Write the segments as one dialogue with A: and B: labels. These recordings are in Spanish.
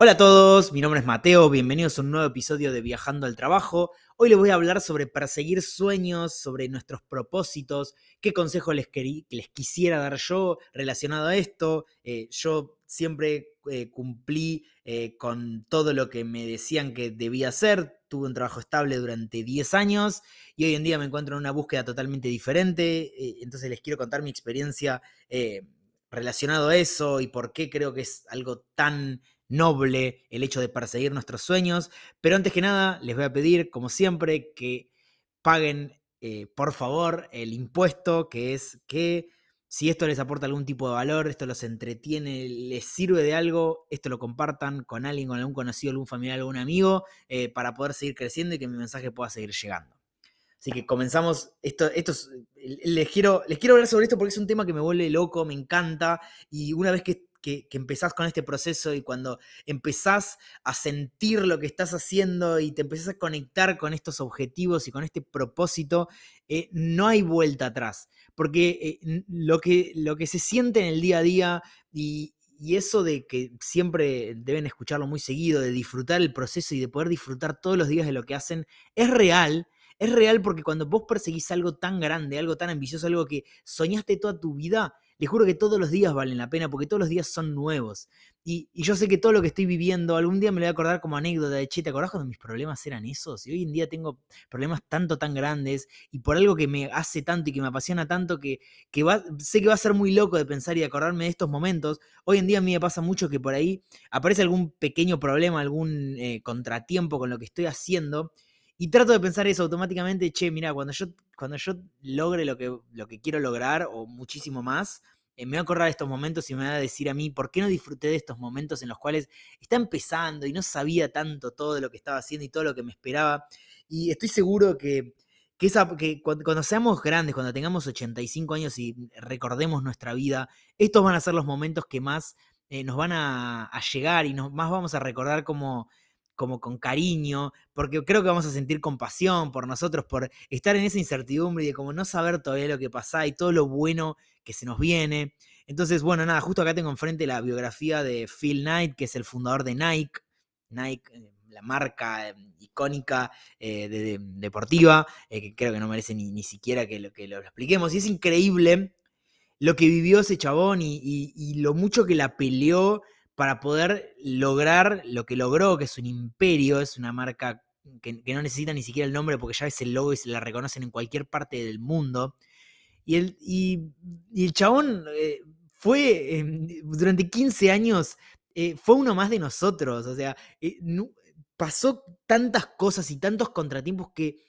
A: Hola a todos, mi nombre es Mateo, bienvenidos a un nuevo episodio de Viajando al Trabajo. Hoy les voy a hablar sobre perseguir sueños, sobre nuestros propósitos, qué consejos les, les quisiera dar yo relacionado a esto. Eh, yo siempre eh, cumplí eh, con todo lo que me decían que debía hacer, tuve un trabajo estable durante 10 años y hoy en día me encuentro en una búsqueda totalmente diferente, entonces les quiero contar mi experiencia relacionado a eso y por qué creo que es algo tan noble el hecho de perseguir nuestros sueños. Pero antes que nada, les voy a pedir, como siempre, que paguen, eh, por favor, el impuesto, que es que si esto les aporta algún tipo de valor, esto los entretiene, les sirve de algo, esto lo compartan con alguien, con algún conocido, algún familiar, algún amigo, eh, para poder seguir creciendo y que mi mensaje pueda seguir llegando. Así que comenzamos. Esto, esto les, quiero, les quiero hablar sobre esto porque es un tema que me vuelve loco, me encanta. Y una vez que que, empezás con este proceso y cuando empezás a sentir lo que estás haciendo y te empezás a conectar con estos objetivos y con este propósito, eh, no hay vuelta atrás. Porque eh, lo, que, lo que se siente en el día a día y eso de que siempre deben escucharlo muy seguido, de disfrutar el proceso y de poder disfrutar todos los días de lo que hacen, es real. Es real porque cuando vos perseguís algo tan grande, algo tan ambicioso, algo que soñaste toda tu vida, les juro que todos los días valen la pena porque todos los días son nuevos. Y, yo sé que todo lo que estoy viviendo, algún día me lo voy a acordar como anécdota de, che, ¿te acordás cuando mis problemas eran esos? Y hoy en día tengo problemas tanto, tan grandes y por algo que me hace tanto y que me apasiona tanto que, sé que va a ser muy loco de pensar y acordarme de estos momentos. Hoy en día a mí me pasa mucho que por ahí aparece algún pequeño problema, algún eh, contratiempo con lo que estoy haciendo. Y trato de pensar eso automáticamente, che, mira, cuando yo, cuando yo logre lo que, lo que quiero lograr o muchísimo más, eh, me va a acordar de estos momentos y me va a decir a mí, ¿por qué no disfruté de estos momentos en los cuales está empezando y no sabía tanto todo lo que estaba haciendo y todo lo que me esperaba? Y estoy seguro que, esa, que cuando, seamos grandes, cuando tengamos 85 años y recordemos nuestra vida, estos van a ser los momentos que más eh, nos van a, llegar y más vamos a recordar como como con cariño, porque creo que vamos a sentir compasión por nosotros, por estar en esa incertidumbre y de como no saber todavía lo que pasa y todo lo bueno que se nos viene. Entonces, bueno, nada, justo acá tengo enfrente la biografía de Phil Knight, que es el fundador de Nike. Nike, eh, la marca eh, icónica eh, deportiva, que creo que no merece ni, siquiera que lo, que lo expliquemos. Y es increíble lo que vivió ese chabón y lo mucho que la peleó para poder lograr lo que logró, que es un imperio, es una marca que, no necesita ni siquiera el nombre porque ya es el logo y se la reconocen en cualquier parte del mundo. Y el, y, el chabón eh, fue, em, durante 15 años, eh, fue uno más de nosotros. O sea, eh, pasó tantas cosas y tantos contratiempos que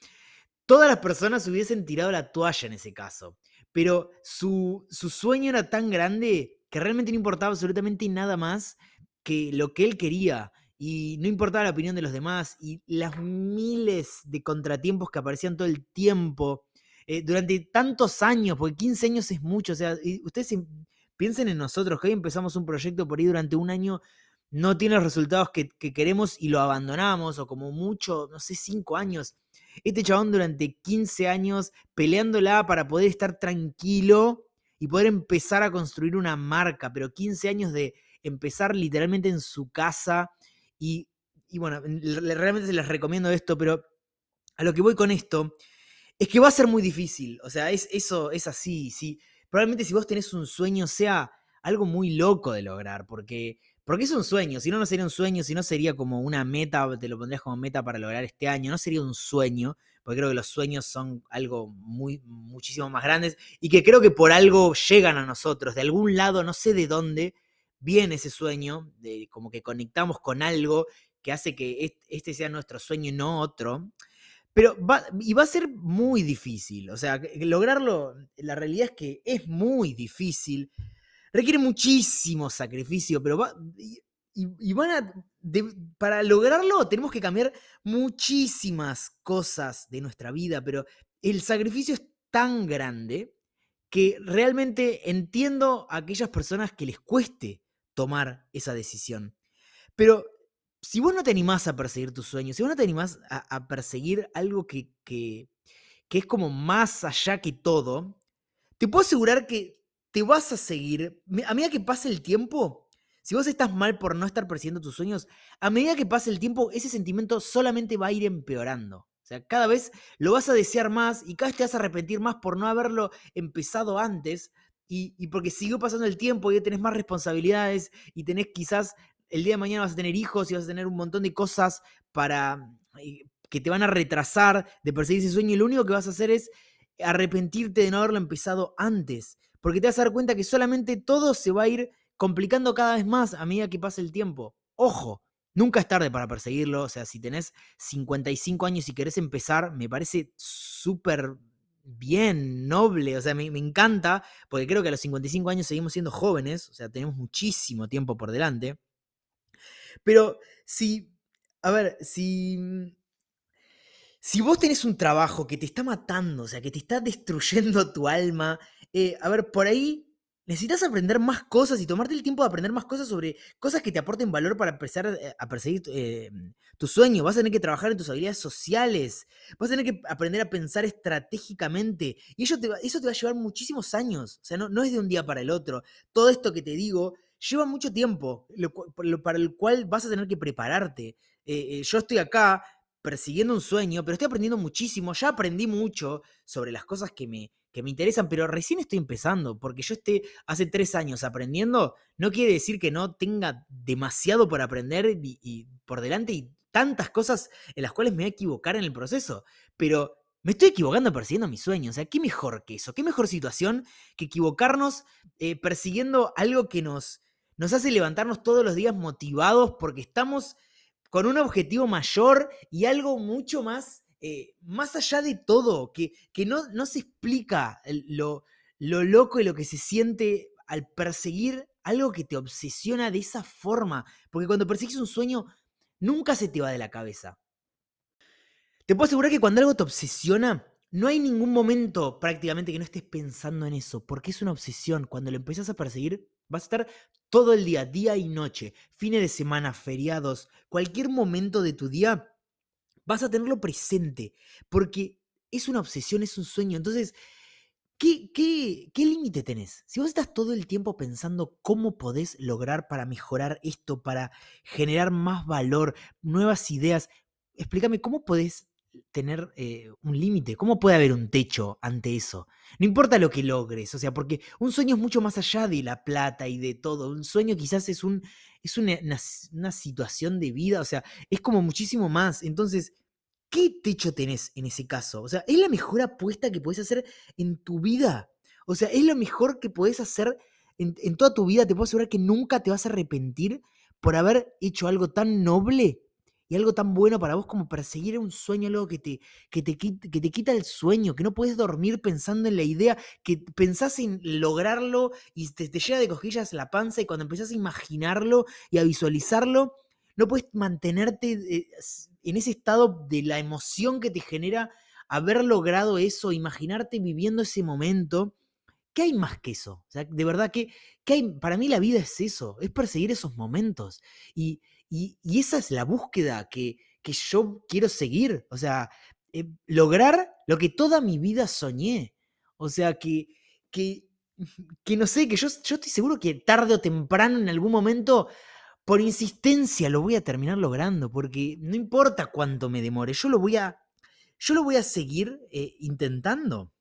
A: todas las personas hubiesen tirado la toalla en ese caso. Pero su, su sueño era tan grande que realmente no importaba absolutamente nada más que lo que él quería y no importaba la opinión de los demás y las miles de contratiempos que aparecían todo el tiempo eh, durante tantos años, porque 15 años es mucho, o sea, ustedes piensen en nosotros, que hoy empezamos un proyecto por ahí durante un año, no tiene los resultados que, que queremos y lo abandonamos, o como mucho, no sé, 5 años. Este chabón durante 15 años peleándola para poder estar tranquilo y poder empezar a construir una marca, pero 15 años de empezar literalmente en su casa y, bueno, realmente se les recomiendo esto, pero a lo que voy con esto es que va a ser muy difícil, o sea, es, eso es así, sí. Probablemente si vos tenés un sueño sea algo muy loco de lograr, porque, porque es un sueño, si no, no sería un sueño, si no sería como una meta, te lo pondrías como meta para lograr este año, no sería un sueño, porque creo que los sueños son algo muchísimo más grandes y que creo que por algo llegan a nosotros, de algún lado, no sé de dónde, viene ese sueño, de como que conectamos con algo que hace que este sea nuestro sueño y no otro. Pero va, y va a ser muy difícil, o sea, lograrlo, la realidad es que es muy difícil, requiere muchísimo sacrificio, pero va, y, van a, para lograrlo tenemos que cambiar muchísimas cosas de nuestra vida, pero el sacrificio es tan grande que realmente entiendo a aquellas personas que les cueste tomar esa decisión. Pero si vos no te animás a perseguir tus sueños, si vos no te animás a, perseguir algo que, que, que es como más allá que todo, te puedo asegurar que te vas a seguir, a medida que pase el tiempo, Si vos estás mal por no estar persiguiendo tus sueños, a medida que pase el tiempo, ese sentimiento solamente va a ir empeorando. O sea, cada vez lo vas a desear más y cada vez te vas a arrepentir más por no haberlo empezado antes y, y porque siguió pasando el tiempo y ya tenés más responsabilidades y tenés quizás el día de mañana vas a tener hijos y vas a tener un montón de cosas para eh, que te van a retrasar de perseguir ese sueño y lo único que vas a hacer es arrepentirte de no haberlo empezado antes, porque te vas a dar cuenta que solamente todo se va a ir complicando cada vez más a medida que pasa el tiempo. Ojo, nunca es tarde para perseguirlo, o sea, si tenés 55 años y querés empezar, me parece súper bien, noble, o sea, me, me, encanta, porque creo que a los 55 años seguimos siendo jóvenes, o sea, tenemos muchísimo tiempo por delante. Pero si, a ver, si si vos tenés un trabajo que te está matando, o sea, que te está destruyendo tu alma, eh, a ver, por ahí necesitas aprender más cosas y tomarte el tiempo de aprender más cosas sobre cosas que te aporten valor para empezar eh, a perseguir eh, tu sueño. Vas a tener que trabajar en tus habilidades sociales, vas a tener que aprender a pensar estratégicamente y eso te va, eso te va a llevar muchísimos años, o sea, no, no es de un día para el otro. Todo esto que te digo lleva mucho tiempo, lo, para el cual vas a tener que prepararte. yo estoy acá persiguiendo un sueño, pero estoy aprendiendo muchísimo, ya aprendí mucho sobre las cosas que me, que me interesan, pero recién estoy empezando, porque yo esté hace tres años aprendiendo, no quiere decir que no tenga demasiado por aprender y, por delante y tantas cosas en las cuales me voy a equivocar en el proceso, pero me estoy equivocando persiguiendo mis sueños, o sea, ¿qué mejor que eso? ¿Qué mejor situación que equivocarnos eh, persiguiendo algo que nos, nos hace levantarnos todos los días motivados porque estamos con un objetivo mayor y algo mucho más, eh, más allá de todo, que, que no, no, se explica lo, lo loco y lo que se siente al perseguir algo que te obsesiona de esa forma. Porque cuando persigues un sueño, nunca se te va de la cabeza. Te puedo asegurar que cuando algo te obsesiona, no hay ningún momento prácticamente que no estés pensando en eso, porque es una obsesión. Cuando lo empiezas a perseguir, vas a estar todo el día, día y noche, fines de semana, feriados, cualquier momento de tu día, vas a tenerlo presente, porque es una obsesión, es un sueño. Entonces, ¿qué, qué, qué límite tenés? Si vos estás todo el tiempo pensando cómo podés lograr para mejorar esto, para generar más valor, nuevas ideas, explícame cómo podés tener eh, un límite? ¿Cómo puede haber un techo ante eso? No importa lo que logres, o sea, porque un sueño es mucho más allá de la plata y de todo. Un sueño quizás es, un, es una, una situación de vida, o sea, es como muchísimo más. Entonces, ¿qué techo tenés en ese caso? O sea, es la mejor apuesta que puedes hacer en tu vida. O sea, es lo mejor que puedes hacer en, en toda tu vida. Te puedo asegurar que nunca te vas a arrepentir por haber hecho algo tan noble y algo tan bueno para vos como perseguir un sueño, algo que te, que te, que te quita el sueño, que no puedes dormir pensando en la idea, que pensás en lograrlo y te, llega de cosquillas la panza y cuando empezás a imaginarlo y a visualizarlo, no puedes mantenerte eh, en ese estado de la emoción que te genera haber logrado eso, imaginarte viviendo ese momento. ¿Qué hay más que eso? De verdad que, para mí la vida es eso, es perseguir esos momentos. Y, y, esa es la búsqueda que, que, yo quiero seguir. O sea, eh, lograr lo que toda mi vida soñé. O sea, que, que, que no sé, que yo, yo estoy seguro que tarde o temprano, en algún momento, por insistencia, lo voy a terminar logrando. Porque no importa cuánto me demore, yo lo voy a, yo lo voy a seguir eh, intentando.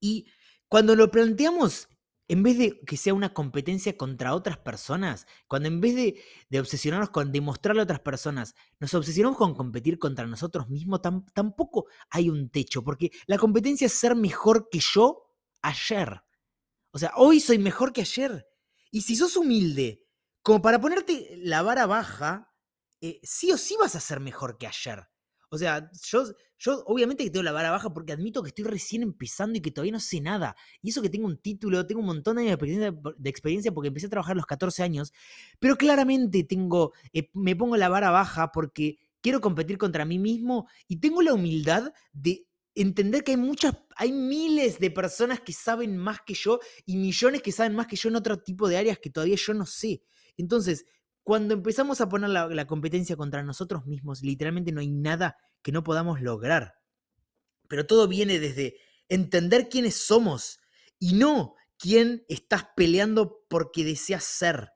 A: Y cuando lo planteamos en vez de que sea una competencia contra otras personas, cuando en vez de, obsesionarnos con demostrarle a otras personas, nos obsesionamos con competir contra nosotros mismos, tampoco hay un techo, porque la competencia es ser mejor que yo ayer. O sea, hoy soy mejor que ayer. Y si sos humilde, como para ponerte la vara baja, eh, sí o sí vas a ser mejor que ayer. O sea, yo, yo obviamente que tengo la vara baja porque admito que estoy recién empezando y que todavía no sé nada. Y eso que tengo un título, tengo un montón de experiencia, de experiencia porque empecé a trabajar a los 14 años, pero claramente tengo, eh, me pongo la vara baja porque quiero competir contra mí mismo y tengo la humildad de entender que hay muchas, hay miles de personas que saben más que yo y millones que saben más que yo en otro tipo de áreas que todavía yo no sé. Entonces, cuando empezamos a poner la, competencia contra nosotros mismos, literalmente no hay nada que no podamos lograr. Pero todo viene desde entender quiénes somos y no quién estás peleando porque deseas ser.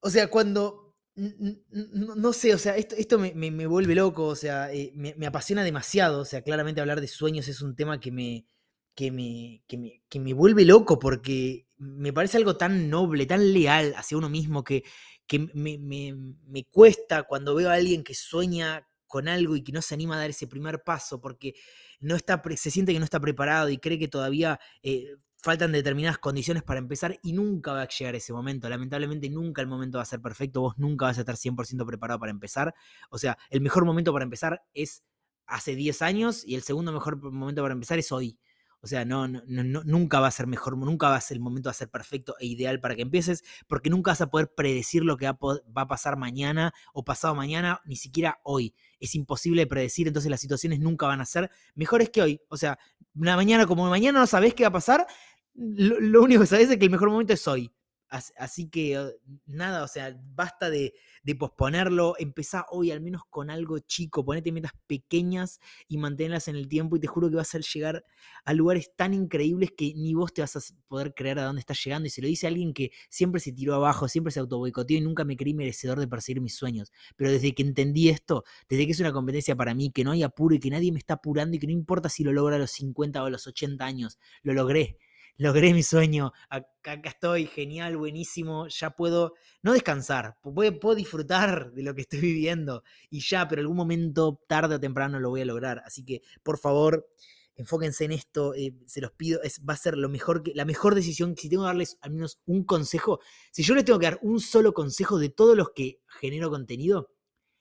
A: o sea, cuando, no, sé, o sea, esto, esto me, vuelve loco, o sea, eh, me, apasiona demasiado, o sea, claramente hablar de sueños es un tema que me, que me, que me, que me vuelve loco porque me parece algo tan noble, tan leal hacia uno mismo que, que me, me, cuesta cuando veo a alguien que sueña con algo y que no se anima a dar ese primer paso porque no está, se siente que no está preparado y cree que todavía eh, faltan determinadas condiciones para empezar y nunca va a llegar ese momento. Lamentablemente nunca el momento va a ser perfecto, vos nunca vas a estar 100% preparado para empezar. O sea, el mejor momento para empezar es hace 10 años y el segundo mejor momento para empezar es hoy. O sea, no, no, nunca va a ser mejor, nunca va a ser el momento de ser perfecto e ideal para que empieces, porque nunca vas a poder predecir lo que va a, pasar mañana o pasado mañana, ni siquiera hoy. Es imposible predecir, entonces las situaciones nunca van a ser mejores que hoy. O sea, una mañana como mañana no sabes qué va a pasar, lo, lo único que sabes es que el mejor momento es hoy. Así que nada, o sea, basta de, posponerlo, empezá hoy al menos con algo chico, ponete metas pequeñas y manténlas en el tiempo y te juro que vas a llegar a lugares tan increíbles que ni vos te vas a poder creer a dónde estás llegando y se lo dice alguien que siempre se tiró abajo, siempre se autoboicoteó y nunca me creí merecedor de perseguir mis sueños. Pero desde que entendí esto, desde que es una competencia para mí, que no hay apuro y que nadie me está apurando y que no importa si lo logro a los 50 o a los 80 años, lo logré logré mi sueño, acá, estoy, genial, buenísimo, ya puedo, no descansar, puedo, puedo, disfrutar de lo que estoy viviendo y ya, pero algún momento, tarde o temprano, lo voy a lograr. Así que, por favor, enfóquense en esto, eh, se los pido, es, va a ser lo mejor que, la mejor decisión, si tengo que darles al menos un consejo, si yo les tengo que dar un solo consejo de todos los que genero contenido,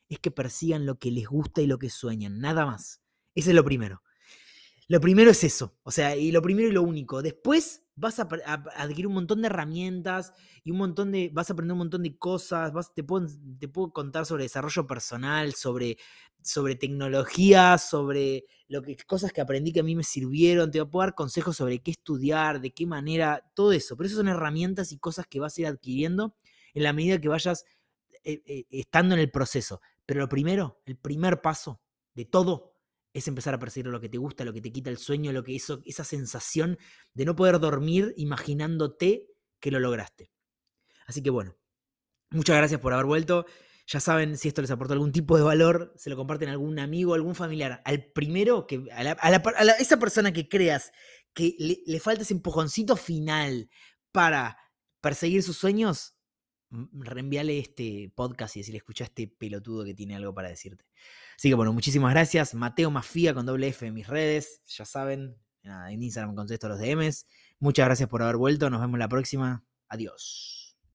A: es que persigan lo que les gusta y lo que sueñan, nada más. Ese es lo primero. Lo primero es eso, o sea, y lo primero y lo único. Después vas a, adquirir un montón de herramientas y un montón de, vas a aprender un montón de cosas, te, puedo, te puedo contar sobre desarrollo personal, sobre, sobre tecnología, sobre lo que, cosas que aprendí que a mí me sirvieron, te puedo dar consejos sobre qué estudiar, de qué manera, todo eso. Pero eso son herramientas y cosas que vas a ir adquiriendo en la medida que vayas eh, eh, estando en el proceso. Pero lo primero, el primer paso de todo es empezar a perseguir lo que te gusta, lo que te quita el sueño, lo que eso, esa sensación de no poder dormir imaginándote que lo lograste. Así que bueno, muchas gracias por haber vuelto. Ya saben, si esto les aportó algún tipo de valor, se lo comparten a algún amigo, algún familiar. Al primero, que, a, esa persona que creas que le, le falta ese empujoncito final para perseguir sus sueños, reenvíale este podcast y si le escucha este pelotudo que tiene algo para decirte. Así que bueno, muchísimas gracias. Mateo Mafía con doble F en mis redes, ya saben, en Instagram contesto los DMs. Muchas gracias por haber vuelto, nos vemos la próxima. Adiós.